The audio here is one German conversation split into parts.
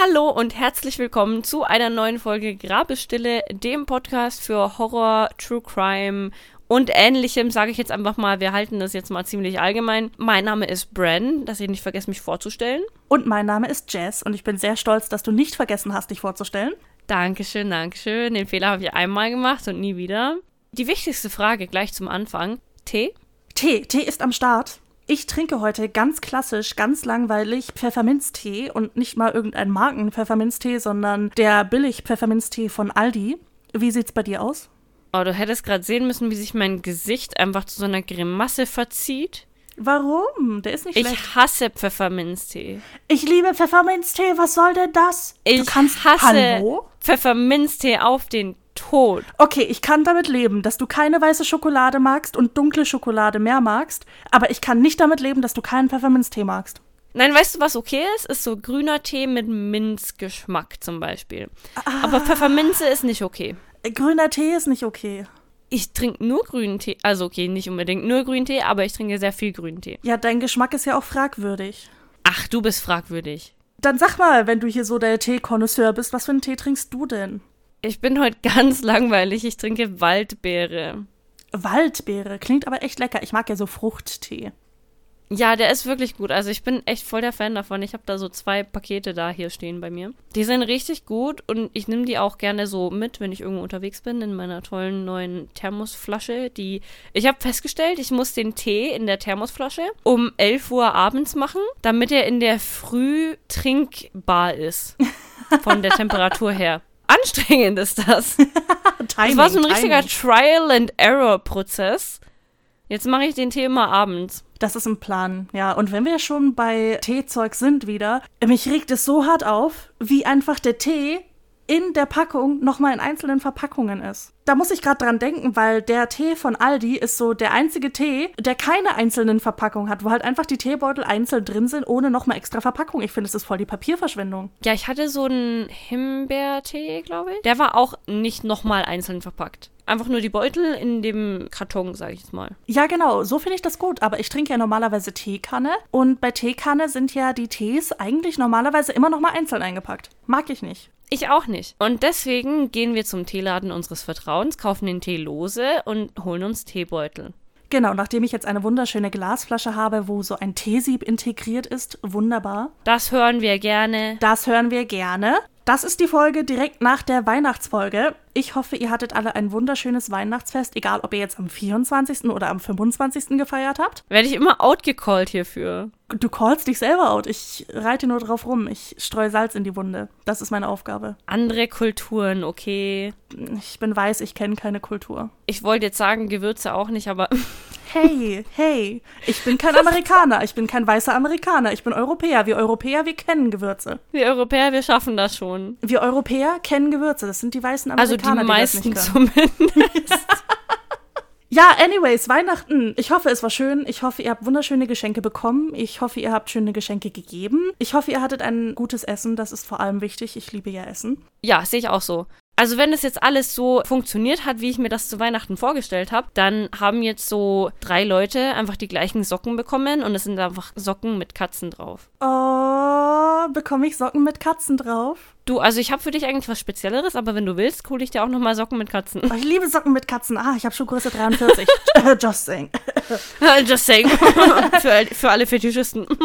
Hallo und herzlich willkommen zu einer neuen Folge Grabestille, dem Podcast für Horror, True Crime und ähnlichem, sage ich jetzt einfach mal. Wir halten das jetzt mal ziemlich allgemein. Mein Name ist Bren, dass ihr nicht vergesst, mich vorzustellen. Und mein Name ist Jess und ich bin sehr stolz, dass du nicht vergessen hast, dich vorzustellen. Dankeschön, Dankeschön. Den Fehler habe ich einmal gemacht und nie wieder. Die wichtigste Frage gleich zum Anfang. Tee? Tee, Tee ist am Start. Ich trinke heute ganz klassisch, ganz langweilig Pfefferminztee und nicht mal irgendein Marken-Pfefferminztee, sondern der Billig-Pfefferminztee von Aldi. Wie sieht's bei dir aus? Oh, du hättest gerade sehen müssen, wie sich mein Gesicht einfach zu so einer Grimasse verzieht. Warum? Der ist nicht schlecht. Ich hasse Pfefferminztee. Ich liebe Pfefferminztee. Was soll denn das? Ich du kannst hasse Hallo? Pfefferminztee auf den Tod. Okay, ich kann damit leben, dass du keine weiße Schokolade magst und dunkle Schokolade mehr magst, aber ich kann nicht damit leben, dass du keinen Pfefferminztee magst. Nein, weißt du, was okay ist? Ist so grüner Tee mit Minzgeschmack zum Beispiel. Aber Pfefferminze ist nicht okay. Grüner Tee ist nicht okay. Ich trinke nur grünen Tee. Also okay, nicht unbedingt nur grünen Tee, aber ich trinke sehr viel grünen Tee. Ja, dein Geschmack ist ja auch fragwürdig. Ach, du bist fragwürdig. Dann sag mal, wenn du hier so der Teekonnoisseur bist, was für einen Tee trinkst du denn? Ich bin heute ganz langweilig. Ich trinke Waldbeere. Waldbeere, klingt aber echt lecker. Ich mag ja so Fruchttee. Ja, der ist wirklich gut. Also ich bin echt voll der Fan davon. Ich habe da so zwei Pakete da hier stehen bei mir. Die sind richtig gut und ich nehme die auch gerne so mit, wenn ich irgendwo unterwegs bin, in meiner tollen neuen Thermosflasche. Die ich habe festgestellt, ich muss den Tee in der Thermosflasche um 11 Uhr abends machen, damit er in der Früh trinkbar ist. Von der Temperatur her. Anstrengend ist das. Timing, Das war so ein richtiger. Trial-and-Error-Prozess. Jetzt mache ich den Tee immer abends. Das ist ein Plan, ja. Und wenn wir schon bei Teezeug sind wieder, mich regt es so hart auf, wie einfach der Tee in der Packung nochmal in einzelnen Verpackungen ist. Da muss ich gerade dran denken, weil der Tee von Aldi ist so der einzige Tee, der keine einzelnen Verpackungen hat, wo halt einfach die Teebeutel einzeln drin sind, ohne nochmal extra Verpackung. Ich finde, es ist voll die Papierverschwendung. Ja, ich hatte so einen Himbeertee, glaube ich. Der war auch nicht nochmal einzeln verpackt. Einfach nur die Beutel in dem Karton, sage ich jetzt mal. Ja, genau, so finde ich das gut. Aber ich trinke ja normalerweise Teekanne. Und bei Teekanne sind ja die Tees eigentlich normalerweise immer nochmal einzeln eingepackt. Mag ich nicht. Ich auch nicht. Und deswegen gehen wir zum Teeladen unseres Vertrauens, kaufen den Tee lose und holen uns Teebeutel. Genau, nachdem ich jetzt eine wunderschöne Glasflasche habe, wo so ein Teesieb integriert ist, wunderbar. Das hören wir gerne. Das hören wir gerne. Das ist die Folge direkt nach der Weihnachtsfolge. Ich hoffe, ihr hattet alle ein wunderschönes Weihnachtsfest, egal ob ihr jetzt am 24. oder am 25. gefeiert habt. Werde ich immer outgecallt hierfür. Du callst dich selber out. Ich reite nur drauf rum. Ich streue Salz in die Wunde. Das ist meine Aufgabe. Andere Kulturen, okay. Ich bin weiß, ich kenne keine Kultur. Ich wollte jetzt sagen, Gewürze auch nicht, aber Hey, hey, ich bin kein Amerikaner. Ich bin kein weißer Amerikaner. Ich bin Europäer. Wir Europäer, wir kennen Gewürze. wir Europäer, wir schaffen das schon. Wir Europäer kennen Gewürze. Das sind die weißen Also die Amerikaner, die, das meisten nicht können. zumindest. Ja, anyways, Weihnachten. Ich hoffe, es war schön. Ich hoffe, ihr habt wunderschöne Geschenke bekommen. Ich hoffe, ihr habt schöne Geschenke gegeben. Ich hoffe, ihr hattet ein gutes Essen. Das ist vor allem wichtig. Ich liebe ja Essen. Ja, sehe ich auch so. Also wenn es jetzt alles so funktioniert hat, wie ich mir das zu Weihnachten vorgestellt habe, dann haben jetzt so drei Leute einfach die gleichen Socken bekommen und es sind einfach Socken mit Katzen drauf. Oh, bekomme ich Socken mit Katzen drauf? Du, also ich habe für dich eigentlich was Spezielleres, aber wenn du willst, hole ich dir auch nochmal Socken mit Katzen. Oh, ich liebe Socken mit Katzen. Ah, ich habe Schuhgröße 43. Just saying. Just saying. für, für alle Fetischisten.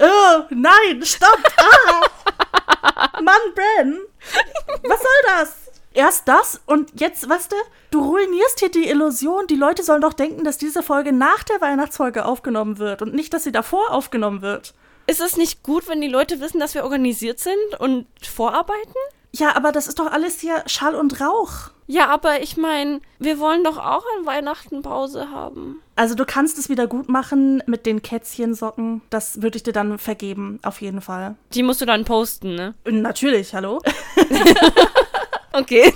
Oh, nein, stopp. Ah. Mann, Bren. Was soll das? Erst das und jetzt, weißt du, du ruinierst hier die Illusion. Die Leute sollen doch denken, dass diese Folge nach der Weihnachtsfolge aufgenommen wird und nicht, dass sie davor aufgenommen wird. Ist es nicht gut, wenn die Leute wissen, dass wir organisiert sind und vorarbeiten? Ja, aber das ist doch alles hier Schall und Rauch. Ja, aber ich meine, wir wollen doch auch an Weihnachten Pause haben. Also du kannst es wieder gut machen mit den Kätzchensocken. Das würde ich dir dann vergeben, auf jeden Fall. Die musst du dann posten, ne? Natürlich, hallo? Okay.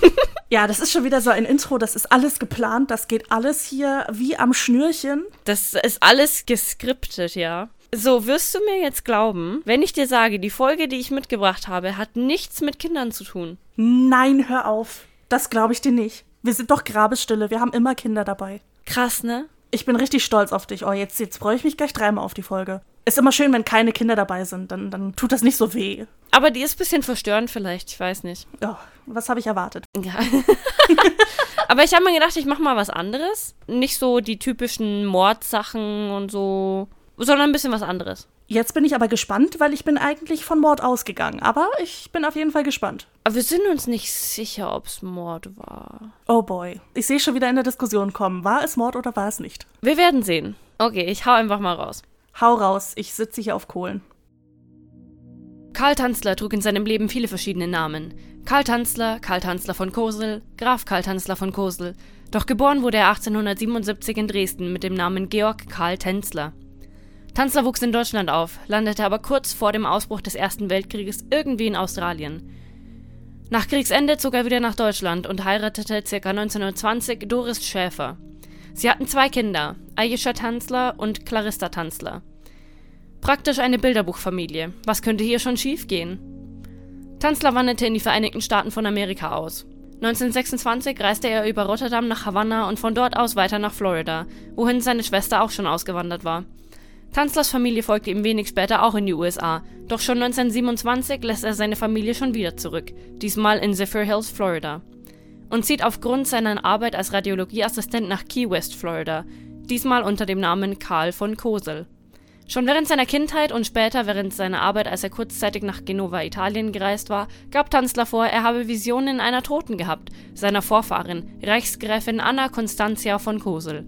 Ja, das ist schon wieder so ein Intro, das ist alles geplant, das geht alles hier wie am Schnürchen. Das ist alles geskriptet, ja. So, wirst du mir jetzt glauben, wenn ich dir sage, die Folge, die ich mitgebracht habe, hat nichts mit Kindern zu tun? Nein, hör auf. Das glaube ich dir nicht. Wir sind doch Grabesstille, wir haben immer Kinder dabei. Krass, ne? Ich bin richtig stolz auf dich. Oh, jetzt, jetzt freue ich mich gleich dreimal auf die Folge. Ist immer schön, wenn keine Kinder dabei sind, dann, dann tut das nicht so weh. Aber die ist ein bisschen verstörend vielleicht, ich weiß nicht. Oh, was habe ich erwartet? Ja. Aber ich habe mir gedacht, ich mache mal was anderes. Nicht so die typischen Mordsachen und so, sondern ein bisschen was anderes. Jetzt bin ich aber gespannt, weil ich bin eigentlich von Mord ausgegangen. Aber ich bin auf jeden Fall gespannt. Aber wir sind uns nicht sicher, ob es Mord war. Oh boy. Ich sehe schon wieder in der Diskussion kommen. War es Mord oder war es nicht? Wir werden sehen. Okay, ich hau einfach mal raus. Hau raus, ich sitze hier auf Kohlen. Karl Tanzler trug in seinem Leben viele verschiedene Namen. Karl Tanzler, Karl Tanzler von Kosel, Graf Karl Tanzler von Kosel. Doch geboren wurde er 1877 in Dresden mit dem Namen Georg Karl Tänzler. Tanzler wuchs in Deutschland auf, landete aber kurz vor dem Ausbruch des Ersten Weltkrieges irgendwie in Australien. Nach Kriegsende zog er wieder nach Deutschland und heiratete ca. 1920 Doris Schäfer. Sie hatten zwei Kinder, Ayesha Tanzler und Clarissa Tanzler. Praktisch eine Bilderbuchfamilie. Was könnte hier schon schiefgehen? Tanzler wanderte in die Vereinigten Staaten von Amerika aus. 1926 reiste er über Rotterdam nach Havanna und von dort aus weiter nach Florida, wohin seine Schwester auch schon ausgewandert war. Tanzlers Familie folgte ihm wenig später auch in die USA, doch schon 1927 lässt er seine Familie schon wieder zurück, diesmal in Zephyr Hills, Florida. Und zieht aufgrund seiner Arbeit als Radiologieassistent nach Key West, Florida, diesmal unter dem Namen Karl von Kosel. Schon während seiner Kindheit und später während seiner Arbeit, als er kurzzeitig nach Genova, Italien gereist war, gab Tanzler vor, er habe Visionen einer Toten gehabt, seiner Vorfahrin, Reichsgräfin Anna Constantia von Kosel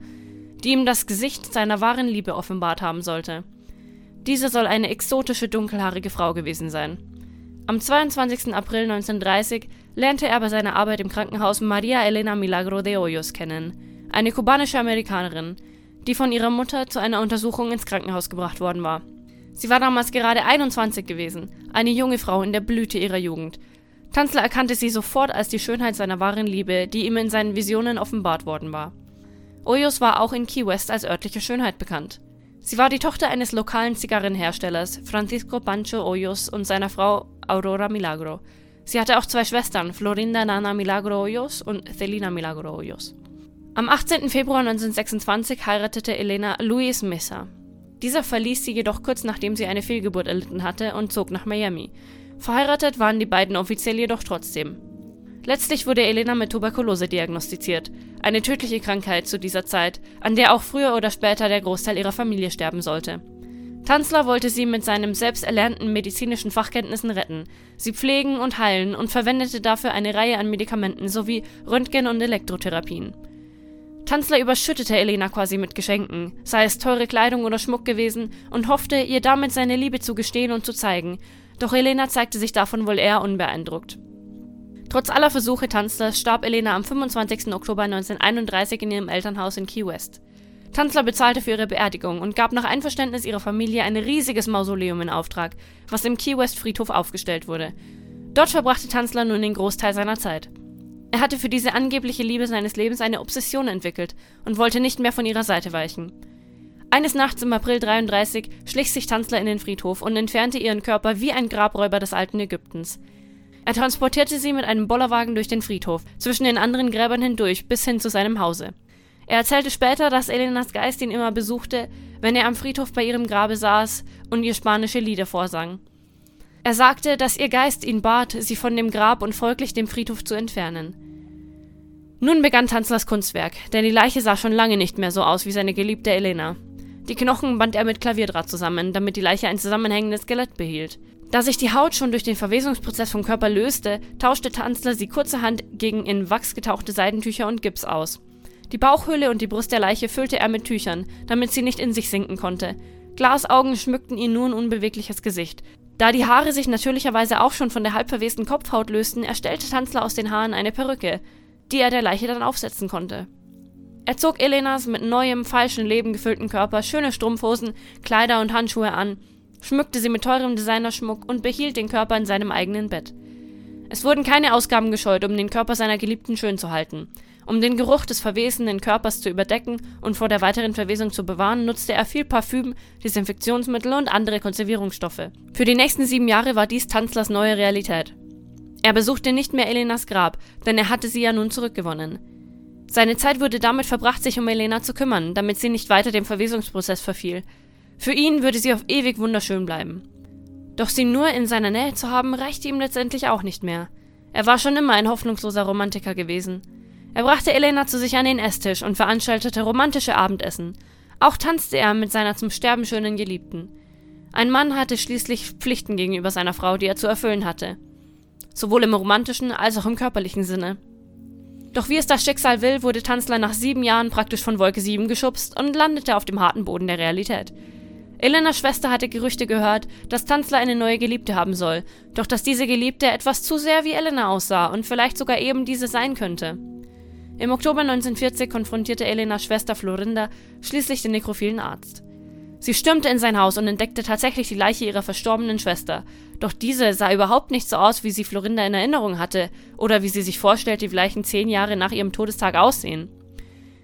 die ihm das Gesicht seiner wahren Liebe offenbart haben sollte. Diese soll eine exotische dunkelhaarige Frau gewesen sein. Am 22. April 1930 lernte er bei seiner Arbeit im Krankenhaus Maria Elena Milagro de Hoyos kennen, eine kubanische Amerikanerin, die von ihrer Mutter zu einer Untersuchung ins Krankenhaus gebracht worden war. Sie war damals gerade 21 gewesen, eine junge Frau in der Blüte ihrer Jugend. Tanzler erkannte sie sofort als die Schönheit seiner wahren Liebe, die ihm in seinen Visionen offenbart worden war. Oyos war auch in Key West als örtliche Schönheit bekannt. Sie war die Tochter eines lokalen Zigarrenherstellers, Francisco Pancho Hoyos, und seiner Frau Aurora Milagro. Sie hatte auch zwei Schwestern, Florinda Nana Milagro Hoyos und Celina Milagro Hoyos. Am 18. Februar 1926 heiratete Elena Luis Mesa. Dieser verließ sie jedoch kurz nachdem sie eine Fehlgeburt erlitten hatte und zog nach Miami. Verheiratet waren die beiden offiziell jedoch trotzdem. Letztlich wurde Elena mit Tuberkulose diagnostiziert, eine tödliche Krankheit zu dieser Zeit, an der auch früher oder später der Großteil ihrer Familie sterben sollte. Tanzler wollte sie mit seinen selbst erlernten medizinischen Fachkenntnissen retten, sie pflegen und heilen und verwendete dafür eine Reihe an Medikamenten sowie Röntgen- und Elektrotherapien. Tanzler überschüttete Elena quasi mit Geschenken, sei es teure Kleidung oder Schmuck gewesen, und hoffte, ihr damit seine Liebe zu gestehen und zu zeigen, doch Elena zeigte sich davon wohl eher unbeeindruckt. Trotz aller Versuche Tanzlers starb Elena am 25. Oktober 1931 in ihrem Elternhaus in Key West. Tanzler bezahlte für ihre Beerdigung und gab nach Einverständnis ihrer Familie ein riesiges Mausoleum in Auftrag, was im Key West Friedhof aufgestellt wurde. Dort verbrachte Tanzler nun den Großteil seiner Zeit. Er hatte für diese angebliche Liebe seines Lebens eine Obsession entwickelt und wollte nicht mehr von ihrer Seite weichen. Eines Nachts im April 33 schlich sich Tanzler in den Friedhof und entfernte ihren Körper wie ein Grabräuber des alten Ägyptens. Er transportierte sie mit einem Bollerwagen durch den Friedhof, zwischen den anderen Gräbern hindurch, bis hin zu seinem Hause. Er erzählte später, dass Elenas Geist ihn immer besuchte, wenn er am Friedhof bei ihrem Grabe saß und ihr spanische Lieder vorsang. Er sagte, dass ihr Geist ihn bat, sie von dem Grab und folglich dem Friedhof zu entfernen. Nun begann Tanzlers Kunstwerk, denn die Leiche sah schon lange nicht mehr so aus wie seine geliebte Elena. Die Knochen band er mit Klavierdraht zusammen, damit die Leiche ein zusammenhängendes Skelett behielt. Da sich die Haut schon durch den Verwesungsprozess vom Körper löste, tauschte Tanzler sie kurzerhand gegen in Wachs getauchte Seidentücher und Gips aus. Die Bauchhöhle und die Brust der Leiche füllte er mit Tüchern, damit sie nicht in sich sinken konnte. Glasaugen schmückten ihr nun unbewegliches Gesicht. Da die Haare sich natürlicherweise auch schon von der halb verwesten Kopfhaut lösten, erstellte Tanzler aus den Haaren eine Perücke, die er der Leiche dann aufsetzen konnte. Er zog Elenas mit neuem, falschen Leben gefüllten Körper schöne Strumpfhosen, Kleider und Handschuhe an schmückte sie mit teurem Designerschmuck und behielt den Körper in seinem eigenen Bett. Es wurden keine Ausgaben gescheut, um den Körper seiner Geliebten schön zu halten. Um den Geruch des verwesenden Körpers zu überdecken und vor der weiteren Verwesung zu bewahren, nutzte er viel Parfüm, Desinfektionsmittel und andere Konservierungsstoffe. Für die nächsten sieben Jahre war dies Tanzlers neue Realität. Er besuchte nicht mehr Elenas Grab, denn er hatte sie ja nun zurückgewonnen. Seine Zeit wurde damit verbracht, sich um Elena zu kümmern, damit sie nicht weiter dem Verwesungsprozess verfiel. Für ihn würde sie auf ewig wunderschön bleiben. Doch sie nur in seiner Nähe zu haben, reichte ihm letztendlich auch nicht mehr. Er war schon immer ein hoffnungsloser Romantiker gewesen. Er brachte Elena zu sich an den Esstisch und veranstaltete romantische Abendessen. Auch tanzte er mit seiner zum Sterben schönen Geliebten. Ein Mann hatte schließlich Pflichten gegenüber seiner Frau, die er zu erfüllen hatte. Sowohl im romantischen als auch im körperlichen Sinne. Doch wie es das Schicksal will, wurde Tanzler nach sieben Jahren praktisch von Wolke 7 geschubst und landete auf dem harten Boden der Realität. Elenas Schwester hatte Gerüchte gehört, dass Tanzler eine neue Geliebte haben soll, doch dass diese Geliebte etwas zu sehr wie Elena aussah und vielleicht sogar eben diese sein könnte. Im Oktober 1940 konfrontierte Elenas Schwester Florinda schließlich den nekrophilen Arzt. Sie stürmte in sein Haus und entdeckte tatsächlich die Leiche ihrer verstorbenen Schwester. Doch diese sah überhaupt nicht so aus, wie sie Florinda in Erinnerung hatte oder wie sie sich vorstellt, die Leichen zehn Jahre nach ihrem Todestag aussehen.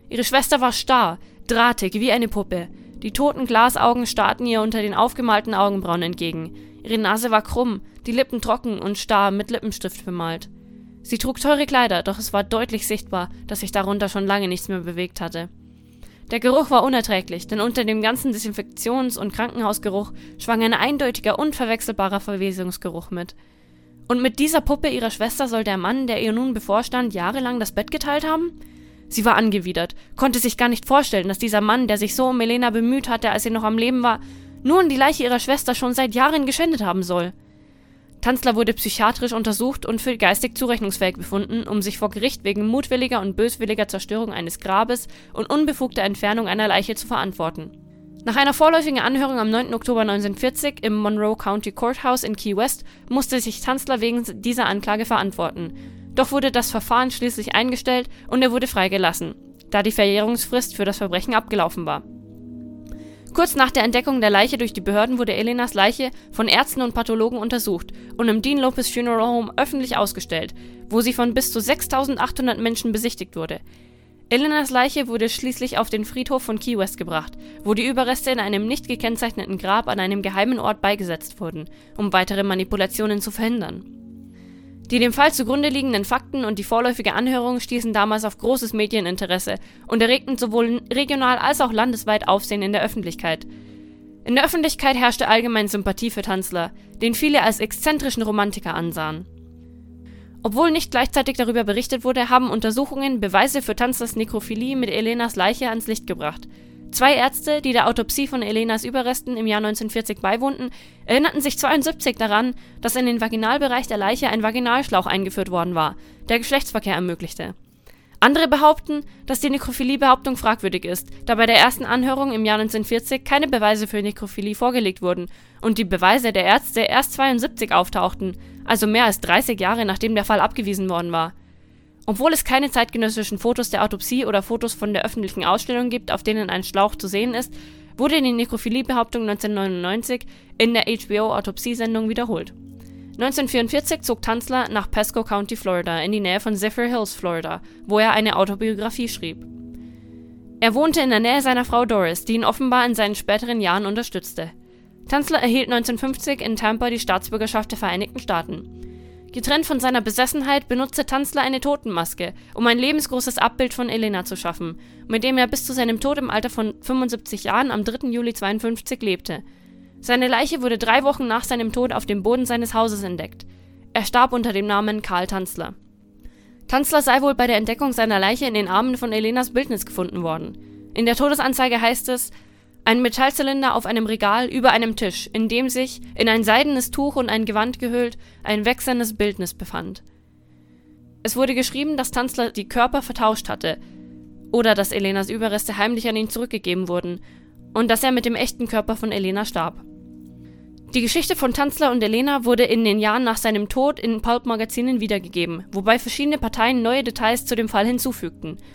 Ihre Schwester war starr, drahtig, wie eine Puppe. Die toten Glasaugen starrten ihr unter den aufgemalten Augenbrauen entgegen. Ihre Nase war krumm, die Lippen trocken und starr mit Lippenstift bemalt. Sie trug teure Kleider, doch es war deutlich sichtbar, dass sich darunter schon lange nichts mehr bewegt hatte. Der Geruch war unerträglich, denn unter dem ganzen Desinfektions- und Krankenhausgeruch schwang ein eindeutiger, unverwechselbarer Verwesungsgeruch mit. Und mit dieser Puppe ihrer Schwester soll der Mann, der ihr nun bevorstand, jahrelang das Bett geteilt haben? Sie war angewidert, konnte sich gar nicht vorstellen, dass dieser Mann, der sich so um Elena bemüht hatte, als sie noch am Leben war, nun die Leiche ihrer Schwester schon seit Jahren geschändet haben soll. Tanzler wurde psychiatrisch untersucht und für geistig zurechnungsfähig befunden, um sich vor Gericht wegen mutwilliger und böswilliger Zerstörung eines Grabes und unbefugter Entfernung einer Leiche zu verantworten. Nach einer vorläufigen Anhörung am 9. Oktober 1940 im Monroe County Courthouse in Key West musste sich Tanzler wegen dieser Anklage verantworten. Doch wurde das Verfahren schließlich eingestellt und er wurde freigelassen, da die Verjährungsfrist für das Verbrechen abgelaufen war. Kurz nach der Entdeckung der Leiche durch die Behörden wurde Elenas Leiche von Ärzten und Pathologen untersucht und im Dean Lopez Funeral Home öffentlich ausgestellt, wo sie von bis zu 6800 Menschen besichtigt wurde. Elenas Leiche wurde schließlich auf den Friedhof von Key West gebracht, wo die Überreste in einem nicht gekennzeichneten Grab an einem geheimen Ort beigesetzt wurden, um weitere Manipulationen zu verhindern. Die dem Fall zugrunde liegenden Fakten und die vorläufige Anhörung stießen damals auf großes Medieninteresse und erregten sowohl regional als auch landesweit Aufsehen in der Öffentlichkeit. In der Öffentlichkeit herrschte allgemein Sympathie für Tanzler, den viele als exzentrischen Romantiker ansahen. Obwohl nicht gleichzeitig darüber berichtet wurde, haben Untersuchungen Beweise für Tanzlers Nekrophilie mit Elenas Leiche ans Licht gebracht – Zwei Ärzte, die der Autopsie von Elenas Überresten im Jahr 1940 beiwohnten, erinnerten sich 72 daran, dass in den Vaginalbereich der Leiche ein Vaginalschlauch eingeführt worden war, der Geschlechtsverkehr ermöglichte. Andere behaupten, dass die Nekrophilie-Behauptung fragwürdig ist, da bei der ersten Anhörung im Jahr 1940 keine Beweise für Nekrophilie vorgelegt wurden und die Beweise der Ärzte erst 72 auftauchten, also mehr als 30 Jahre nachdem der Fall abgewiesen worden war. Obwohl es keine zeitgenössischen Fotos der Autopsie oder Fotos von der öffentlichen Ausstellung gibt, auf denen ein Schlauch zu sehen ist, wurde die Nekrophilie-Behauptung 1999 in der HBO-Autopsiesendung wiederholt. 1944 zog Tanzler nach Pasco County, Florida, in die Nähe von Zephyr Hills, Florida, wo er eine Autobiografie schrieb. Er wohnte in der Nähe seiner Frau Doris, die ihn offenbar in seinen späteren Jahren unterstützte. Tanzler erhielt 1950 in Tampa die Staatsbürgerschaft der Vereinigten Staaten. Getrennt von seiner Besessenheit benutzte Tanzler eine Totenmaske, um ein lebensgroßes Abbild von Elena zu schaffen, mit dem er bis zu seinem Tod im Alter von 75 Jahren am 3. Juli 52 lebte. Seine Leiche wurde drei Wochen nach seinem Tod auf dem Boden seines Hauses entdeckt. Er starb unter dem Namen Karl Tanzler. Tanzler sei wohl bei der Entdeckung seiner Leiche in den Armen von Elenas Bildnis gefunden worden. In der Todesanzeige heißt es, ein Metallzylinder auf einem Regal über einem Tisch, in dem sich, in ein seidenes Tuch und ein Gewand gehüllt, ein wechselndes Bildnis befand. Es wurde geschrieben, dass Tanzler die Körper vertauscht hatte, oder dass Elenas Überreste heimlich an ihn zurückgegeben wurden, und dass er mit dem echten Körper von Elena starb. Die Geschichte von Tanzler und Elena wurde in den Jahren nach seinem Tod in Pulp-Magazinen wiedergegeben, wobei verschiedene Parteien neue Details zu dem Fall hinzufügten –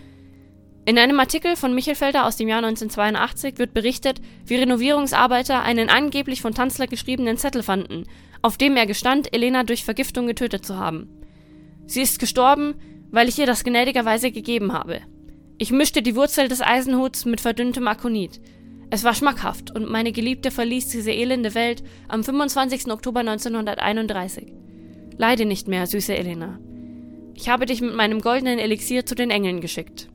in einem Artikel von Michelfelder aus dem Jahr 1982 wird berichtet, wie Renovierungsarbeiter einen angeblich von Tanzler geschriebenen Zettel fanden, auf dem er gestand, Elena durch Vergiftung getötet zu haben. Sie ist gestorben, weil ich ihr das gnädigerweise gegeben habe. Ich mischte die Wurzel des Eisenhuts mit verdünntem Akonit. Es war schmackhaft und meine Geliebte verließ diese elende Welt am 25. Oktober 1931. Leide nicht mehr, süße Elena. Ich habe dich mit meinem goldenen Elixier zu den Engeln geschickt.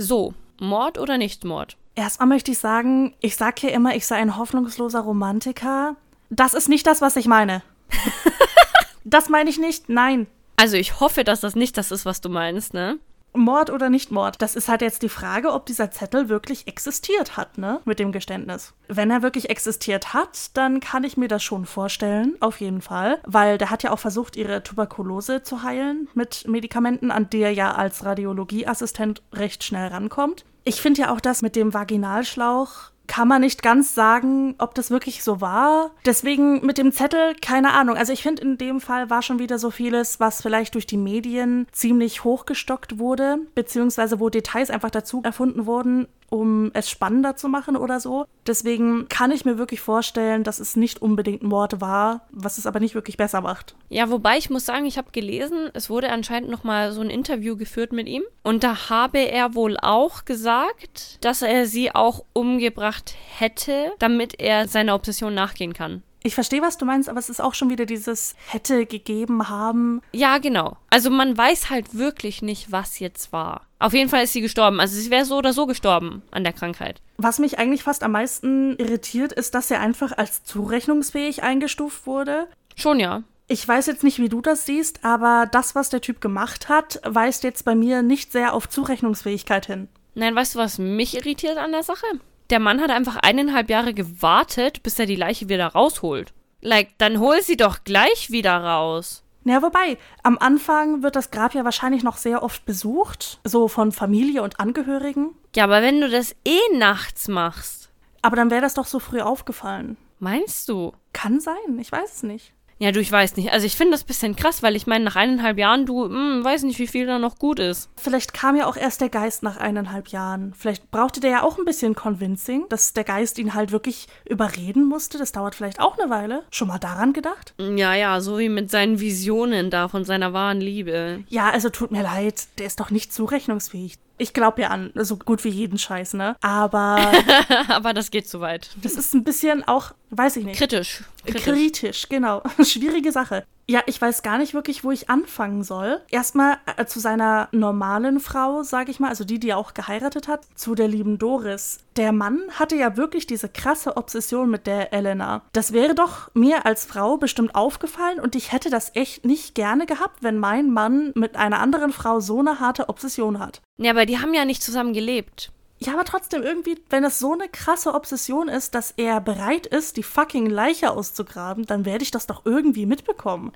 So, Mord oder nicht Mord? Erstmal möchte ich sagen, ich sag hier immer, ich sei ein hoffnungsloser Romantiker. Das ist nicht das, was ich meine. das meine ich nicht, nein. Also ich hoffe, dass das nicht das ist, was du meinst, ne? Mord oder nicht Mord, das ist halt jetzt die Frage, ob dieser Zettel wirklich existiert hat, ne? Mit dem Geständnis. Wenn er wirklich existiert hat, dann kann ich mir das schon vorstellen, auf jeden Fall. Weil der hat ja auch versucht, ihre Tuberkulose zu heilen mit Medikamenten, an die er ja als Radiologieassistent recht schnell rankommt. Ich finde ja auch das mit dem Vaginalschlauch kann man nicht ganz sagen, ob das wirklich so war. Deswegen mit dem Zettel, keine Ahnung. Also ich finde, in dem Fall war schon wieder so vieles, was vielleicht durch die Medien ziemlich hochgestockt wurde, beziehungsweise wo Details einfach dazu erfunden wurden, um es spannender zu machen oder so. Deswegen kann ich mir wirklich vorstellen, dass es nicht unbedingt ein Mord war, was es aber nicht wirklich besser macht. Ja, wobei ich muss sagen, ich habe gelesen, es wurde anscheinend noch mal so ein Interview geführt mit ihm und da habe er wohl auch gesagt, dass er sie auch umgebracht hätte, damit er seiner Obsession nachgehen kann. Ich verstehe, was du meinst, aber es ist auch schon wieder dieses hätte gegeben haben. Ja, genau. Also man weiß halt wirklich nicht, was jetzt war. Auf jeden Fall ist sie gestorben. Also sie wäre so oder so gestorben an der Krankheit. Was mich eigentlich fast am meisten irritiert, ist, dass er einfach als zurechnungsfähig eingestuft wurde. Schon ja. Ich weiß jetzt nicht, wie du das siehst, aber das, was der Typ gemacht hat, weist jetzt bei mir nicht sehr auf Zurechnungsfähigkeit hin. Nein, weißt du, was mich irritiert an der Sache? Der Mann hat einfach eineinhalb Jahre gewartet, bis er die Leiche wieder rausholt. Like, dann hol sie doch gleich wieder raus. Ja, wobei, am Anfang wird das Grab ja wahrscheinlich noch sehr oft besucht, so von Familie und Angehörigen. Ja, aber wenn du das eh nachts machst. Aber dann wäre das doch so früh aufgefallen. Meinst du? Kann sein, ich weiß es nicht. Ja, du, ich weiß nicht. Also ich finde das ein bisschen krass, weil ich meine, nach eineinhalb Jahren, du, hm, weiß nicht, wie viel da noch gut ist. Vielleicht kam ja auch erst der Geist nach eineinhalb Jahren. Vielleicht brauchte der ja auch ein bisschen Convincing, dass der Geist ihn halt wirklich überreden musste. Das dauert vielleicht auch eine Weile. Schon mal daran gedacht? Ja, ja, so wie mit seinen Visionen da von seiner wahren Liebe. Ja, also tut mir leid, der ist doch nicht zurechnungsfähig. Ich glaube ja an so gut wie jeden Scheiß, ne? Aber. Aber das geht zu weit. Das ist ein bisschen auch, weiß ich nicht. Kritisch. Kritisch, Kritisch genau. Schwierige Sache. Ja, ich weiß gar nicht wirklich, wo ich anfangen soll. Erstmal äh, zu seiner normalen Frau, sage ich mal, also die, die er auch geheiratet hat, zu der lieben Doris. Der Mann hatte ja wirklich diese krasse Obsession mit der Elena. Das wäre doch mir als Frau bestimmt aufgefallen und ich hätte das echt nicht gerne gehabt, wenn mein Mann mit einer anderen Frau so eine harte Obsession hat. Ja, aber die haben ja nicht zusammen gelebt. Ja, aber trotzdem irgendwie, wenn es so eine krasse Obsession ist, dass er bereit ist, die fucking Leiche auszugraben, dann werde ich das doch irgendwie mitbekommen.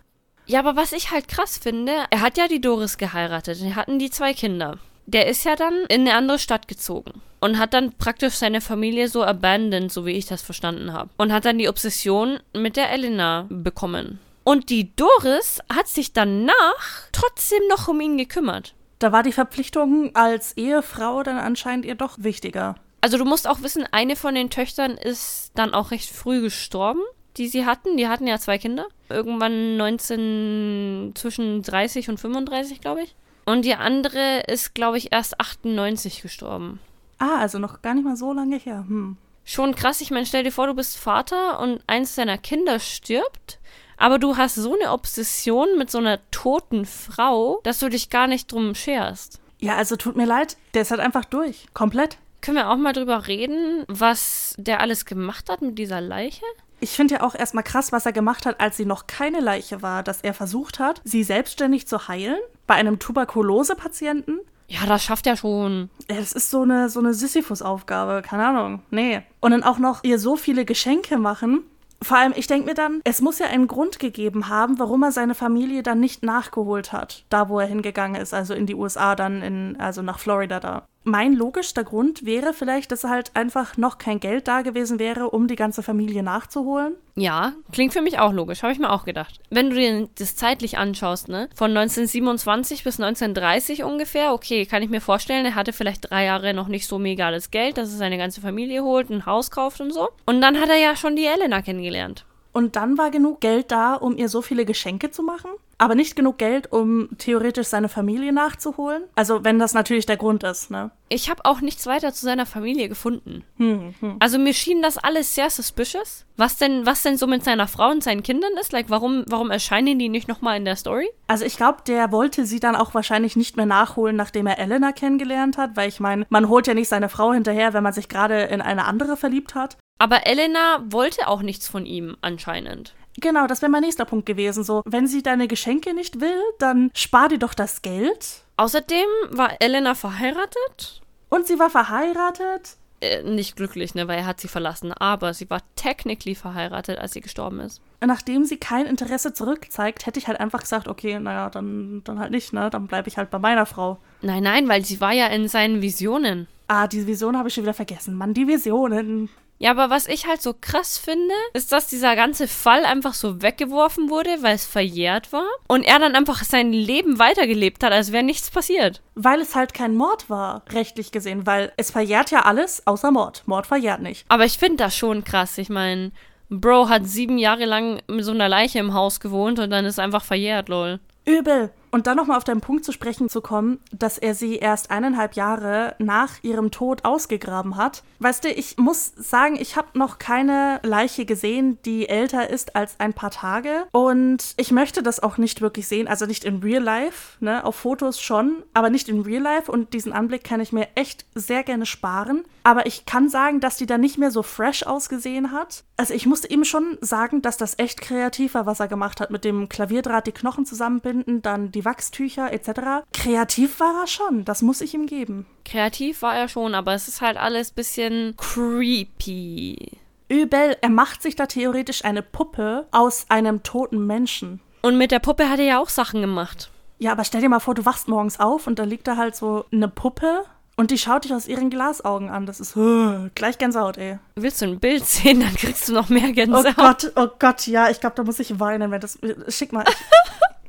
Ja, aber was ich halt krass finde, er hat ja die Doris geheiratet, die hatten die zwei Kinder. Der ist ja dann in eine andere Stadt gezogen und hat dann praktisch seine Familie so abandoned, so wie ich das verstanden habe. Und hat dann die Obsession mit der Elena bekommen. Und die Doris hat sich danach trotzdem noch um ihn gekümmert. Da war die Verpflichtung als Ehefrau dann anscheinend ihr doch wichtiger. Also du musst auch wissen, eine von den Töchtern ist dann auch recht früh gestorben, die sie hatten. Die hatten ja zwei Kinder. Irgendwann 19 zwischen 30 und 35, glaube ich. Und die andere ist, glaube ich, erst 98 gestorben. Ah, also noch gar nicht mal so lange her. Hm. Schon krass. Ich meine, stell dir vor, du bist Vater und eins deiner Kinder stirbt aber du hast so eine Obsession mit so einer toten Frau, dass du dich gar nicht drum scherst. Ja, also tut mir leid, der ist halt einfach durch. Komplett. Können wir auch mal drüber reden, was der alles gemacht hat mit dieser Leiche? Ich finde ja auch erstmal krass, was er gemacht hat, als sie noch keine Leiche war, dass er versucht hat, sie selbstständig zu heilen bei einem Tuberkulose-Patienten. Ja, das schafft er schon. Ja, das ist so eine, so eine Sisyphus-Aufgabe, keine Ahnung. Nee. Und dann auch noch ihr so viele Geschenke machen, vor allem, ich denke mir dann, es muss ja einen Grund gegeben haben, warum er seine Familie dann nicht nachgeholt hat, da wo er hingegangen ist, also in die USA, dann in, also nach Florida da mein logischster Grund wäre vielleicht, dass halt einfach noch kein Geld da gewesen wäre, um die ganze Familie nachzuholen. Ja, klingt für mich auch logisch, habe ich mir auch gedacht. Wenn du dir das zeitlich anschaust, ne, von 1927 bis 1930 ungefähr, okay, kann ich mir vorstellen, er hatte vielleicht drei Jahre noch nicht so mega das Geld, dass er seine ganze Familie holt, ein Haus kauft und so. Und dann hat er ja schon die Elena kennengelernt. Und dann war genug Geld da, um ihr so viele Geschenke zu machen? Aber nicht genug Geld, um theoretisch seine Familie nachzuholen. Also wenn das natürlich der Grund ist, ne? Ich habe auch nichts weiter zu seiner Familie gefunden. Hm, hm. Also mir schien das alles sehr suspicious. Was denn, was denn so mit seiner Frau und seinen Kindern ist? Like, warum, warum erscheinen die nicht nochmal in der Story? Also ich glaube, der wollte sie dann auch wahrscheinlich nicht mehr nachholen, nachdem er Elena kennengelernt hat, weil ich meine, man holt ja nicht seine Frau hinterher, wenn man sich gerade in eine andere verliebt hat. Aber Elena wollte auch nichts von ihm anscheinend. Genau, das wäre mein nächster Punkt gewesen. So, wenn sie deine Geschenke nicht will, dann spar dir doch das Geld. Außerdem war Elena verheiratet. Und sie war verheiratet. Äh, nicht glücklich, ne, weil er hat sie verlassen. Aber sie war technically verheiratet, als sie gestorben ist. Nachdem sie kein Interesse zurückzeigt, hätte ich halt einfach gesagt, okay, naja, dann, dann halt nicht, ne? Dann bleibe ich halt bei meiner Frau. Nein, nein, weil sie war ja in seinen Visionen. Ah, die Vision habe ich schon wieder vergessen. Mann, die Visionen. Ja, aber was ich halt so krass finde, ist, dass dieser ganze Fall einfach so weggeworfen wurde, weil es verjährt war. Und er dann einfach sein Leben weitergelebt hat, als wäre nichts passiert. Weil es halt kein Mord war, rechtlich gesehen. Weil es verjährt ja alles außer Mord. Mord verjährt nicht. Aber ich finde das schon krass. Ich meine, Bro hat sieben Jahre lang mit so einer Leiche im Haus gewohnt und dann ist einfach verjährt, lol. Übel. Und dann nochmal auf deinen Punkt zu sprechen zu kommen, dass er sie erst eineinhalb Jahre nach ihrem Tod ausgegraben hat. Weißt du, ich muss sagen, ich habe noch keine Leiche gesehen, die älter ist als ein paar Tage. Und ich möchte das auch nicht wirklich sehen. Also nicht in Real Life, ne? Auf Fotos schon, aber nicht in Real Life. Und diesen Anblick kann ich mir echt sehr gerne sparen. Aber ich kann sagen, dass die da nicht mehr so fresh ausgesehen hat. Also ich musste ihm schon sagen, dass das echt kreativ war, was er gemacht hat. Mit dem Klavierdraht die Knochen zusammenbinden, dann die Wachstücher etc. Kreativ war er schon, das muss ich ihm geben. Kreativ war er schon, aber es ist halt alles bisschen creepy. Übel, er macht sich da theoretisch eine Puppe aus einem toten Menschen. Und mit der Puppe hat er ja auch Sachen gemacht. Ja, aber stell dir mal vor, du wachst morgens auf und da liegt da halt so eine Puppe und die schaut dich aus ihren Glasaugen an. Das ist uh, gleich Gänsehaut, ey. Willst du ein Bild sehen, dann kriegst du noch mehr Gänsehaut. Oh Gott, oh Gott, ja, ich glaube, da muss ich weinen, wenn das. Schick mal.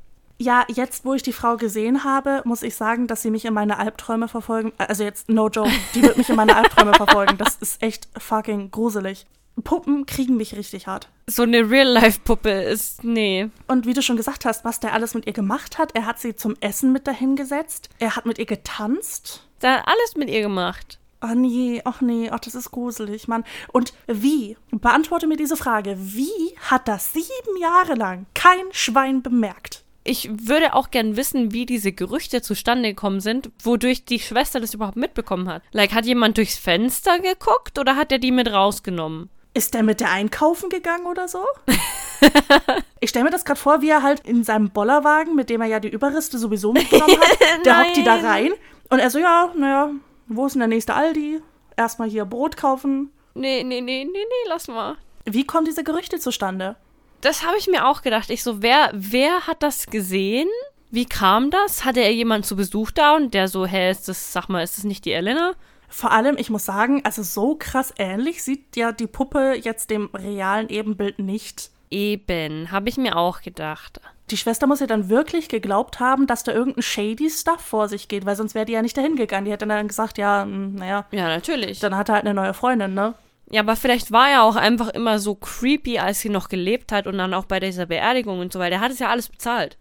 ja, jetzt, wo ich die Frau gesehen habe, muss ich sagen, dass sie mich in meine Albträume verfolgen. Also jetzt, no joke, die wird mich in meine Albträume verfolgen. Das ist echt fucking gruselig. Puppen kriegen mich richtig hart. So eine Real-Life-Puppe ist, nee. Und wie du schon gesagt hast, was der alles mit ihr gemacht hat, er hat sie zum Essen mit dahin gesetzt, er hat mit ihr getanzt. Der hat alles mit ihr gemacht. Ach nee, ach nee, ach, das ist gruselig, Mann. Und wie? Beantworte mir diese Frage. Wie hat das sieben Jahre lang kein Schwein bemerkt? Ich würde auch gern wissen, wie diese Gerüchte zustande gekommen sind, wodurch die Schwester das überhaupt mitbekommen hat. Like, hat jemand durchs Fenster geguckt oder hat er die mit rausgenommen? Ist der mit der einkaufen gegangen oder so? ich stelle mir das gerade vor, wie er halt in seinem Bollerwagen, mit dem er ja die Überreste sowieso mitgenommen hat, der hockt die da rein und er so, ja, naja, wo ist denn der nächste Aldi? Erstmal hier Brot kaufen. Nee, nee, nee, nee, nee, lass mal. Wie kommen diese Gerüchte zustande? Das habe ich mir auch gedacht. Ich so, wer, wer hat das gesehen? Wie kam das? Hatte er jemanden zu Besuch da und der so, hä, ist das, sag mal, ist das nicht die Elena? Vor allem, ich muss sagen, also so krass ähnlich sieht ja die Puppe jetzt dem realen Ebenbild nicht. Eben, habe ich mir auch gedacht. Die Schwester muss ja dann wirklich geglaubt haben, dass da irgendein shady Stuff vor sich geht, weil sonst wäre die ja nicht dahin gegangen. Die hätte dann gesagt, ja, naja. Ja, natürlich. Dann hat er halt eine neue Freundin, ne? Ja, aber vielleicht war er auch einfach immer so creepy, als sie noch gelebt hat und dann auch bei dieser Beerdigung und so weiter. Er hat es ja alles bezahlt.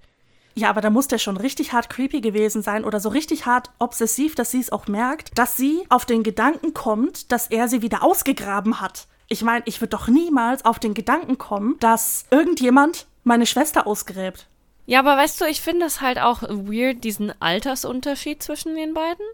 Ja, aber da muss der schon richtig hart creepy gewesen sein oder so richtig hart obsessiv, dass sie es auch merkt, dass sie auf den Gedanken kommt, dass er sie wieder ausgegraben hat. Ich meine, ich würde doch niemals auf den Gedanken kommen, dass irgendjemand meine Schwester ausgräbt. Ja, aber weißt du, ich finde es halt auch weird, diesen Altersunterschied zwischen den beiden.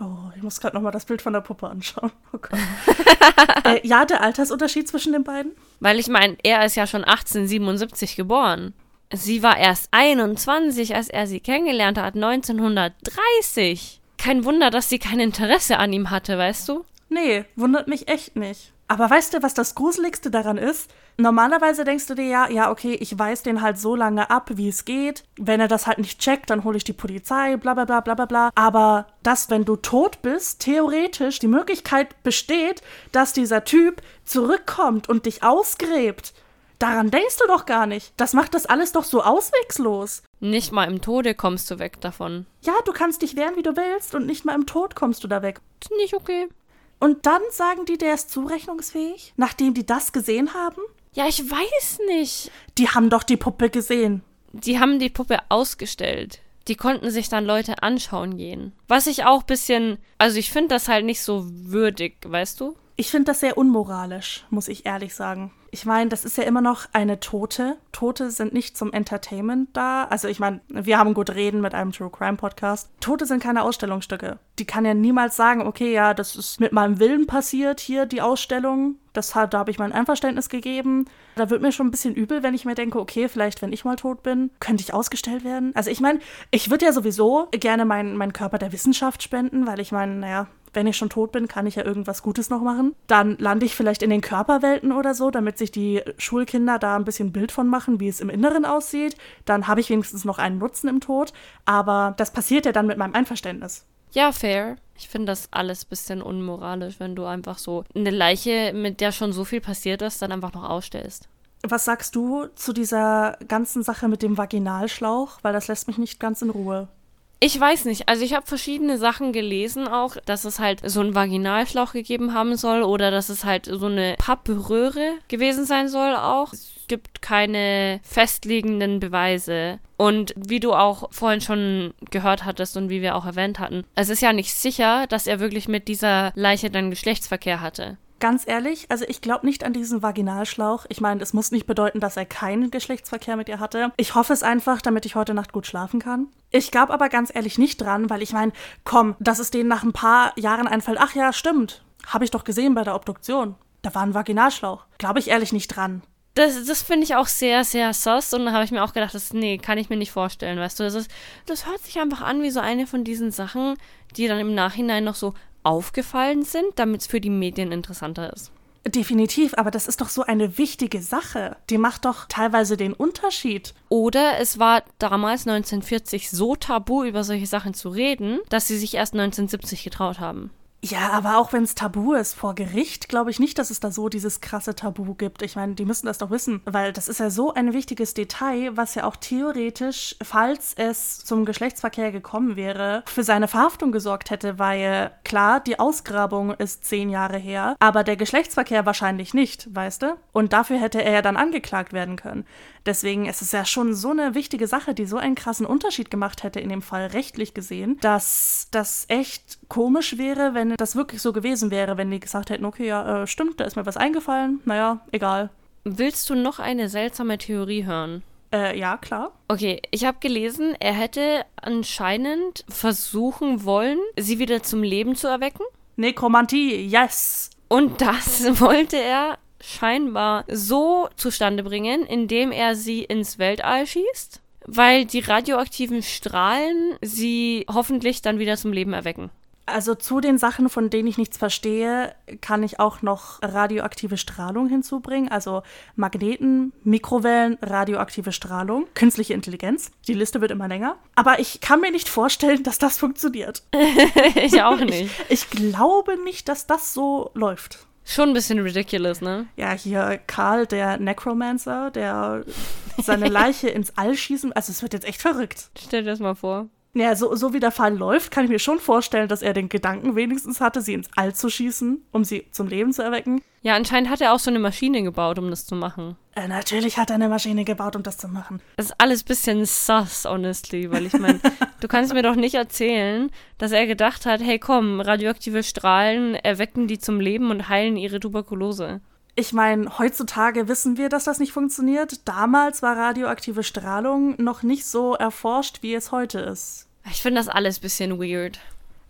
Oh, ich muss gerade nochmal das Bild von der Puppe anschauen. Oh äh, ja, der Altersunterschied zwischen den beiden? Weil ich meine, er ist ja schon 1877 geboren. Sie war erst 21, als er sie kennengelernt hat, 1930. Kein Wunder, dass sie kein Interesse an ihm hatte, weißt du? Nee, wundert mich echt nicht. Aber weißt du, was das Gruseligste daran ist? Normalerweise denkst du dir ja, ja, okay, ich weiß den halt so lange ab, wie es geht. Wenn er das halt nicht checkt, dann hole ich die Polizei, bla bla bla bla bla bla. Aber dass, wenn du tot bist, theoretisch die Möglichkeit besteht, dass dieser Typ zurückkommt und dich ausgräbt. Daran denkst du doch gar nicht. Das macht das alles doch so auswegslos. Nicht mal im Tode kommst du weg davon. Ja, du kannst dich wehren, wie du willst, und nicht mal im Tod kommst du da weg. Ist nicht okay. Und dann sagen die, der ist zurechnungsfähig, nachdem die das gesehen haben? Ja, ich weiß nicht. Die haben doch die Puppe gesehen. die haben die Puppe ausgestellt. Die konnten sich dann Leute anschauen gehen. Was ich auch bisschen, also ich finde das halt nicht so würdig, weißt du? Ich finde das sehr unmoralisch, muss ich ehrlich sagen. Ich meine, das ist ja immer noch eine Tote. Tote sind nicht zum Entertainment da. Also ich meine, wir haben gut reden mit einem True Crime Podcast. Tote sind keine Ausstellungsstücke. Die kann ja niemals sagen, okay, ja, das ist mit meinem Willen passiert hier, die Ausstellung. Das hat, da habe ich mein Einverständnis gegeben. Da wird mir schon ein bisschen übel, wenn ich mir denke, okay, vielleicht, wenn ich mal tot bin, könnte ich ausgestellt werden. Also ich meine, ich würde ja sowieso gerne meinen mein Körper der Wissenschaft spenden, weil ich meine, naja, wenn ich schon tot bin, kann ich ja irgendwas Gutes noch machen. Dann lande ich vielleicht in den Körperwelten oder so, damit sich die Schulkinder da ein bisschen Bild von machen, wie es im Inneren aussieht. Dann habe ich wenigstens noch einen Nutzen im Tod. Aber das passiert ja dann mit meinem Einverständnis. Ja, fair. Ich finde das alles ein bisschen unmoralisch, wenn du einfach so eine Leiche, mit der schon so viel passiert ist, dann einfach noch ausstellst. Was sagst du zu dieser ganzen Sache mit dem Vaginalschlauch? Weil das lässt mich nicht ganz in Ruhe. Ich weiß nicht. Also ich habe verschiedene Sachen gelesen auch, dass es halt so einen Vaginalschlauch gegeben haben soll oder dass es halt so eine Pappröhre gewesen sein soll auch. Es gibt keine festliegenden Beweise. Und wie du auch vorhin schon gehört hattest und wie wir auch erwähnt hatten, es ist ja nicht sicher, dass er wirklich mit dieser Leiche dann Geschlechtsverkehr hatte. Ganz ehrlich, also ich glaube nicht an diesen Vaginalschlauch. Ich meine, es muss nicht bedeuten, dass er keinen Geschlechtsverkehr mit ihr hatte. Ich hoffe es einfach, damit ich heute Nacht gut schlafen kann. Ich glaube aber ganz ehrlich nicht dran, weil ich meine, komm, dass es denen nach ein paar Jahren einfällt, ach ja, stimmt, habe ich doch gesehen bei der Obduktion. Da war ein Vaginalschlauch. Glaube ich ehrlich nicht dran. Das, das finde ich auch sehr, sehr sus und da habe ich mir auch gedacht, das, nee, kann ich mir nicht vorstellen, weißt du. Das, ist, das hört sich einfach an wie so eine von diesen Sachen, die dann im Nachhinein noch so aufgefallen sind, damit es für die Medien interessanter ist. Definitiv, aber das ist doch so eine wichtige Sache. Die macht doch teilweise den Unterschied. Oder es war damals 1940 so tabu, über solche Sachen zu reden, dass sie sich erst 1970 getraut haben. Ja, aber auch wenn es tabu ist vor Gericht, glaube ich nicht, dass es da so dieses krasse Tabu gibt. Ich meine, die müssen das doch wissen, weil das ist ja so ein wichtiges Detail, was ja auch theoretisch, falls es zum Geschlechtsverkehr gekommen wäre, für seine Verhaftung gesorgt hätte, weil klar, die Ausgrabung ist zehn Jahre her, aber der Geschlechtsverkehr wahrscheinlich nicht, weißt du? Und dafür hätte er ja dann angeklagt werden können. Deswegen ist es ja schon so eine wichtige Sache, die so einen krassen Unterschied gemacht hätte in dem Fall rechtlich gesehen, dass das echt komisch wäre, wenn das wirklich so gewesen wäre, wenn die gesagt hätten, okay, ja, äh, stimmt, da ist mir was eingefallen, naja, egal. Willst du noch eine seltsame Theorie hören? Äh, ja, klar. Okay, ich habe gelesen, er hätte anscheinend versuchen wollen, sie wieder zum Leben zu erwecken. Nekromantie, yes! Und das wollte er scheinbar so zustande bringen, indem er sie ins Weltall schießt, weil die radioaktiven Strahlen sie hoffentlich dann wieder zum Leben erwecken. Also zu den Sachen, von denen ich nichts verstehe, kann ich auch noch radioaktive Strahlung hinzubringen. Also Magneten, Mikrowellen, radioaktive Strahlung, künstliche Intelligenz. Die Liste wird immer länger. Aber ich kann mir nicht vorstellen, dass das funktioniert. ich auch nicht. Ich, ich glaube nicht, dass das so läuft. Schon ein bisschen ridiculous, ne? Ja, hier Karl, der Necromancer, der seine Leiche ins All schießen. Also es wird jetzt echt verrückt. Stell dir das mal vor. Ja, so, so wie der Fall läuft, kann ich mir schon vorstellen, dass er den Gedanken wenigstens hatte, sie ins All zu schießen, um sie zum Leben zu erwecken. Ja, anscheinend hat er auch so eine Maschine gebaut, um das zu machen. Äh, natürlich hat er eine Maschine gebaut, um das zu machen. Das ist alles ein bisschen sus, honestly, weil ich meine, du kannst mir doch nicht erzählen, dass er gedacht hat, hey komm, radioaktive Strahlen erwecken die zum Leben und heilen ihre Tuberkulose. Ich meine, heutzutage wissen wir, dass das nicht funktioniert. Damals war radioaktive Strahlung noch nicht so erforscht, wie es heute ist. Ich finde das alles ein bisschen weird.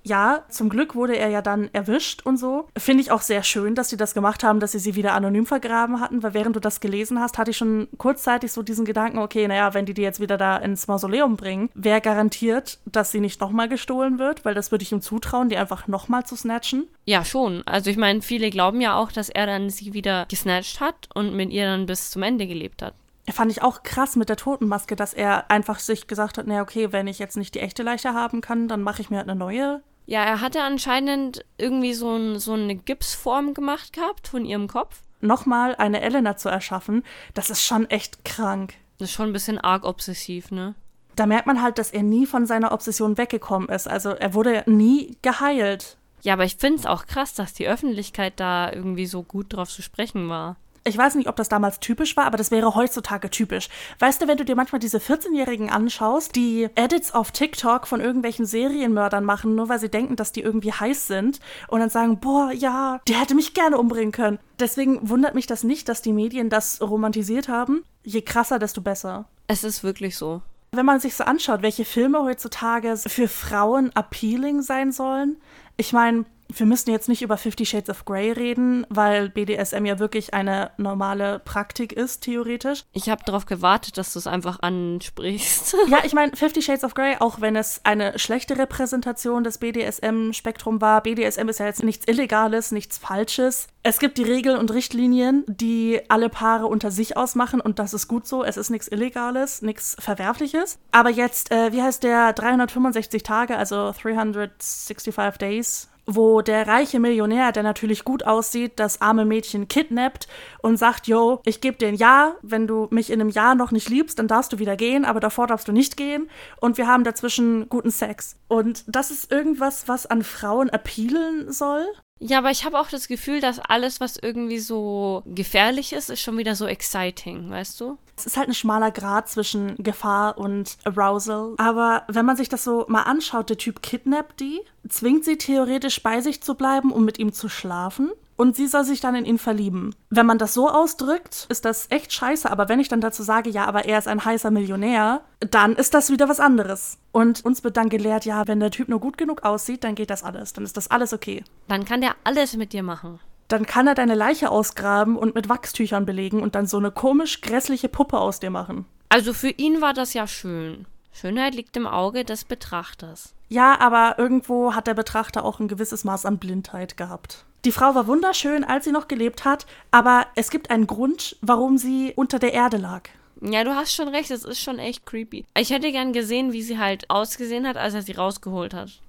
Ja, zum Glück wurde er ja dann erwischt und so. Finde ich auch sehr schön, dass sie das gemacht haben, dass sie sie wieder anonym vergraben hatten, weil während du das gelesen hast, hatte ich schon kurzzeitig so diesen Gedanken, okay, naja, wenn die die jetzt wieder da ins Mausoleum bringen, wer garantiert, dass sie nicht nochmal gestohlen wird, weil das würde ich ihm zutrauen, die einfach nochmal zu snatchen. Ja, schon. Also ich meine, viele glauben ja auch, dass er dann sie wieder gesnatcht hat und mit ihr dann bis zum Ende gelebt hat fand ich auch krass mit der Totenmaske, dass er einfach sich gesagt hat, naja, okay, wenn ich jetzt nicht die echte Leiche haben kann, dann mache ich mir halt eine neue. Ja, er hatte anscheinend irgendwie so, ein, so eine Gipsform gemacht gehabt von ihrem Kopf. Nochmal eine Elena zu erschaffen, das ist schon echt krank. Das ist schon ein bisschen arg obsessiv, ne? Da merkt man halt, dass er nie von seiner Obsession weggekommen ist. Also er wurde nie geheilt. Ja, aber ich finde es auch krass, dass die Öffentlichkeit da irgendwie so gut drauf zu sprechen war. Ich weiß nicht, ob das damals typisch war, aber das wäre heutzutage typisch. Weißt du, wenn du dir manchmal diese 14-Jährigen anschaust, die Edits auf TikTok von irgendwelchen Serienmördern machen, nur weil sie denken, dass die irgendwie heiß sind und dann sagen, boah, ja, der hätte mich gerne umbringen können. Deswegen wundert mich das nicht, dass die Medien das romantisiert haben. Je krasser, desto besser. Es ist wirklich so. Wenn man sich so anschaut, welche Filme heutzutage für Frauen appealing sein sollen, ich meine, wir müssen jetzt nicht über Fifty Shades of Grey reden, weil BDSM ja wirklich eine normale Praktik ist, theoretisch. Ich habe darauf gewartet, dass du es einfach ansprichst. ja, ich meine, Fifty Shades of Grey, auch wenn es eine schlechte Repräsentation des BDSM-Spektrum war, BDSM ist ja jetzt nichts Illegales, nichts Falsches. Es gibt die Regeln und Richtlinien, die alle Paare unter sich ausmachen und das ist gut so. Es ist nichts Illegales, nichts Verwerfliches. Aber jetzt, äh, wie heißt der 365 Tage, also 365 Days wo der reiche Millionär, der natürlich gut aussieht, das arme Mädchen kidnappt und sagt, yo, ich gebe dir ein Jahr, wenn du mich in einem Jahr noch nicht liebst, dann darfst du wieder gehen, aber davor darfst du nicht gehen und wir haben dazwischen guten Sex. Und das ist irgendwas, was an Frauen appealen soll. Ja, aber ich habe auch das Gefühl, dass alles, was irgendwie so gefährlich ist, ist schon wieder so exciting, weißt du? Es ist halt ein schmaler Grad zwischen Gefahr und Arousal. Aber wenn man sich das so mal anschaut, der Typ kidnappt die, zwingt sie theoretisch bei sich zu bleiben, um mit ihm zu schlafen und sie soll sich dann in ihn verlieben. Wenn man das so ausdrückt, ist das echt scheiße, aber wenn ich dann dazu sage, ja, aber er ist ein heißer Millionär, dann ist das wieder was anderes. Und uns wird dann gelehrt, ja, wenn der Typ nur gut genug aussieht, dann geht das alles, dann ist das alles okay. Dann kann der alles mit dir machen. Dann kann er deine Leiche ausgraben und mit Wachstüchern belegen und dann so eine komisch grässliche Puppe aus dir machen. Also für ihn war das ja schön. Schönheit liegt im Auge des Betrachters. Ja, aber irgendwo hat der Betrachter auch ein gewisses Maß an Blindheit gehabt. Die Frau war wunderschön, als sie noch gelebt hat, aber es gibt einen Grund, warum sie unter der Erde lag. Ja, du hast schon recht, es ist schon echt creepy. Ich hätte gern gesehen, wie sie halt ausgesehen hat, als er sie rausgeholt hat.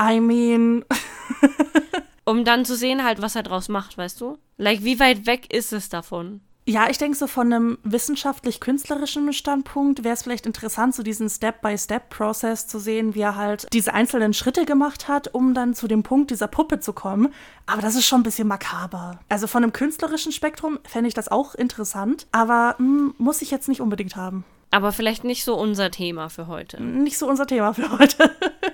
I mean. um dann zu sehen halt, was er draus macht, weißt du? Like, wie weit weg ist es davon? Ja, ich denke, so von einem wissenschaftlich-künstlerischen Standpunkt wäre es vielleicht interessant, so diesen Step-by-Step-Prozess zu sehen, wie er halt diese einzelnen Schritte gemacht hat, um dann zu dem Punkt dieser Puppe zu kommen. Aber das ist schon ein bisschen makaber. Also von einem künstlerischen Spektrum fände ich das auch interessant, aber mh, hm, muss ich jetzt nicht unbedingt haben. Aber vielleicht nicht so unser Thema für heute. Nicht so unser Thema für heute.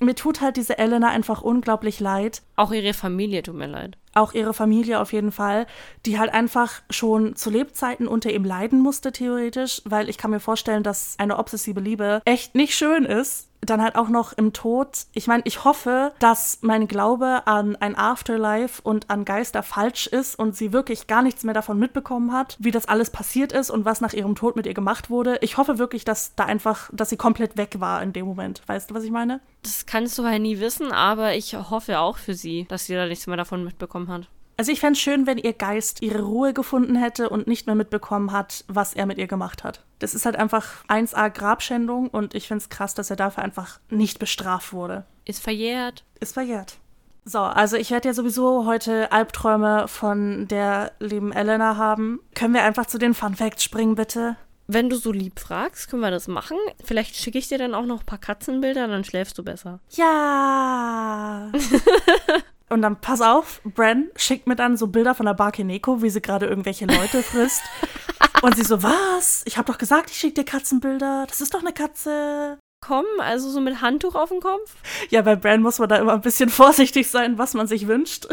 mir tut halt diese Elena einfach unglaublich leid. Auch ihre Familie tut mir leid auch ihre Familie auf jeden Fall, die halt einfach schon zu Lebzeiten unter ihm leiden musste, theoretisch, weil ich kann mir vorstellen, dass eine obsessive Liebe echt nicht schön ist dann halt auch noch im Tod. Ich meine, ich hoffe, dass mein Glaube an ein Afterlife und an Geister falsch ist und sie wirklich gar nichts mehr davon mitbekommen hat, wie das alles passiert ist und was nach ihrem Tod mit ihr gemacht wurde. Ich hoffe wirklich, dass da einfach, dass sie komplett weg war in dem Moment. Weißt du, was ich meine? Das kannst du halt nie wissen, aber ich hoffe auch für sie, dass sie da nichts mehr davon mitbekommen hat. Also ich fände es schön, wenn ihr Geist ihre Ruhe gefunden hätte und nicht mehr mitbekommen hat, was er mit ihr gemacht hat. Das ist halt einfach 1a Grabschändung und ich finde es krass, dass er dafür einfach nicht bestraft wurde. Ist verjährt. Ist verjährt. So, also ich werde ja sowieso heute Albträume von der lieben Elena haben. Können wir einfach zu den Fun Facts springen, bitte? Wenn du so lieb fragst, können wir das machen. Vielleicht schicke ich dir dann auch noch ein paar Katzenbilder, dann schläfst du besser. Ja. Und dann, pass auf, Bren schickt mir dann so Bilder von der Bar Kineko, wie sie gerade irgendwelche Leute frisst. Und sie so, was? Ich habe doch gesagt, ich schicke dir Katzenbilder. Das ist doch eine Katze. Komm, also so mit Handtuch auf dem Kopf? Ja, bei Bran muss man da immer ein bisschen vorsichtig sein, was man sich wünscht.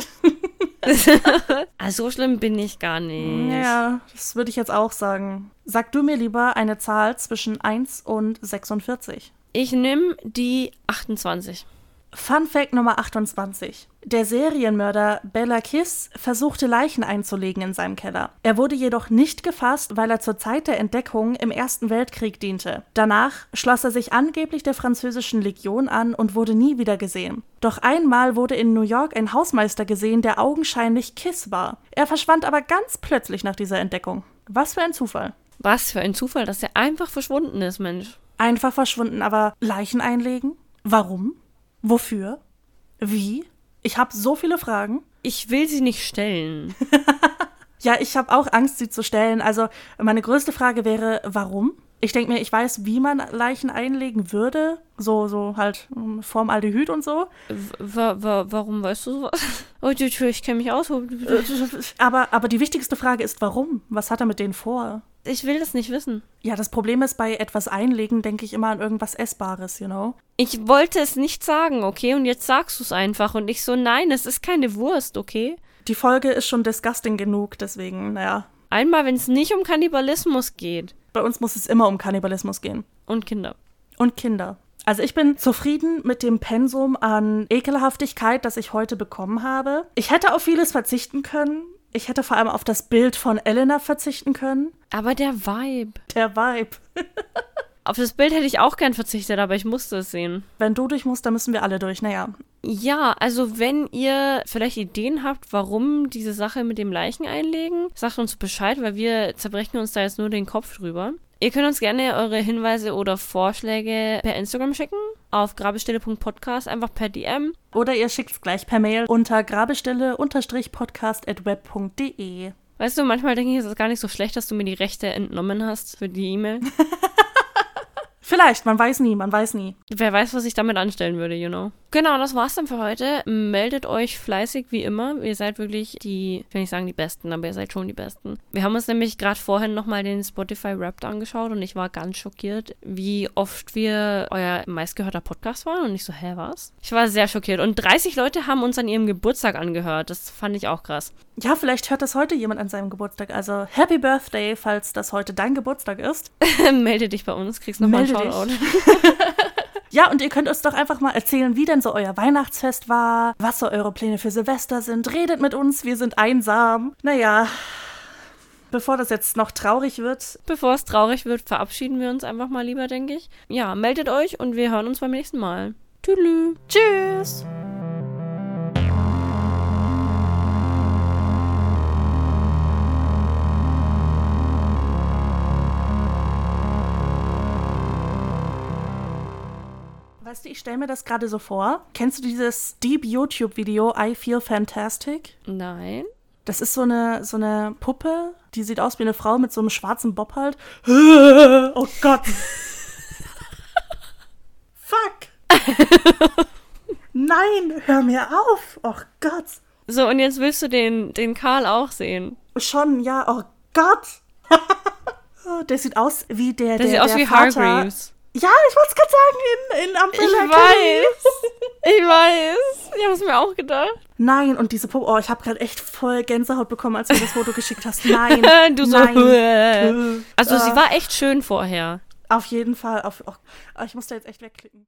also so schlimm bin ich gar nicht. Ja, das würde ich jetzt auch sagen. Sag du mir lieber eine Zahl zwischen 1 und 46. Ich nehme die 28. Fun Fact Nummer 28. Der Serienmörder Bella Kiss versuchte Leichen einzulegen in seinem Keller. Er wurde jedoch nicht gefasst, weil er zur Zeit der Entdeckung im Ersten Weltkrieg diente. Danach schloss er sich angeblich der französischen Legion an und wurde nie wieder gesehen. Doch einmal wurde in New York ein Hausmeister gesehen, der augenscheinlich Kiss war. Er verschwand aber ganz plötzlich nach dieser Entdeckung. Was für ein Zufall. Was für ein Zufall, dass er einfach verschwunden ist, Mensch. Einfach verschwunden, aber Leichen einlegen? Warum? Wofür? Wie? Ich habe so viele Fragen. Ich will sie nicht stellen. ja, ich habe auch Angst, sie zu stellen. Also meine größte Frage wäre, warum? Ich denke mir, ich weiß, wie man Leichen einlegen würde. So, so halt ähm, Formaldehyd und so. Wa warum weißt du sowas? Oh, ich, ich kenne mich aus. Aber, aber die wichtigste Frage ist, warum? Was hat er mit denen vor? Ich will das nicht wissen. Ja, das Problem ist, bei etwas einlegen denke ich immer an irgendwas Essbares, you know? Ich wollte es nicht sagen, okay? Und jetzt sagst du es einfach. Und ich so, nein, es ist keine Wurst, okay? Die Folge ist schon disgusting genug, deswegen, naja. Einmal, wenn es nicht um Kannibalismus geht. Bei uns muss es immer um Kannibalismus gehen. Und Kinder. Und Kinder. Also ich bin zufrieden mit dem Pensum an Ekelhaftigkeit, das ich heute bekommen habe. Ich hätte auf vieles verzichten können. Ich hätte vor allem auf das Bild von Elena verzichten können. Aber der Vibe. Der Vibe. Auf das Bild hätte ich auch gern verzichtet, aber ich musste es sehen. Wenn du durch musst, dann müssen wir alle durch. Naja. Ja, also wenn ihr vielleicht Ideen habt, warum diese Sache mit dem Leichen einlegen, sagt uns Bescheid, weil wir zerbrechen uns da jetzt nur den Kopf drüber. Ihr könnt uns gerne eure Hinweise oder Vorschläge per Instagram schicken, auf grabestelle.podcast, einfach per DM. Oder ihr schickt es gleich per Mail unter grabestelle-podcast.web.de. Weißt du, manchmal denke ich, es ist gar nicht so schlecht, dass du mir die Rechte entnommen hast für die E-Mail. Vielleicht, man weiß nie, man weiß nie. Wer weiß, was ich damit anstellen würde, you know. Genau, das war's dann für heute. Meldet euch fleißig wie immer. Ihr seid wirklich die, ich will nicht sagen die Besten, aber ihr seid schon die Besten. Wir haben uns nämlich gerade vorhin nochmal den Spotify Wrapped angeschaut und ich war ganz schockiert, wie oft wir euer meistgehörter Podcast waren und ich so, hä, was? Ich war sehr schockiert. Und 30 Leute haben uns an ihrem Geburtstag angehört. Das fand ich auch krass. Ja, vielleicht hört das heute jemand an seinem Geburtstag. Also Happy Birthday, falls das heute dein Geburtstag ist. Melde dich bei uns, kriegst nochmal einen Shoutout. ja, und ihr könnt uns doch einfach mal erzählen, wie denn so euer Weihnachtsfest war, was so eure Pläne für Silvester sind. Redet mit uns, wir sind einsam. Naja, bevor das jetzt noch traurig wird. Bevor es traurig wird, verabschieden wir uns einfach mal lieber, denke ich. Ja, meldet euch und wir hören uns beim nächsten Mal. Tschüss. Tschüss. Weißt du, ich stelle mir das gerade so vor. Kennst du dieses Deep YouTube-Video I Feel Fantastic? Nein. Das ist so eine, so eine Puppe, die sieht aus wie eine Frau mit so einem schwarzen Bob halt. Oh Gott. Fuck. Nein, hör mir auf. Oh Gott. So, und jetzt willst du den, den Karl auch sehen. Schon, ja. Oh Gott. der sieht aus wie der, Der, der sieht aus der wie Vater. Hargreaves. Ja, ich wollte es gerade sagen, in, in Ich Umbrella Academy. weiß. Ich weiß. Ich habe es mir auch gedacht. Nein, und diese Puppe, oh, ich habe gerade echt voll Gänsehaut bekommen, als du mir das Foto geschickt hast. Nein. du so. nein. Also, sie Ah. war echt schön vorher. Auf jeden Fall. Auf, oh, ich muss da jetzt echt wegklicken.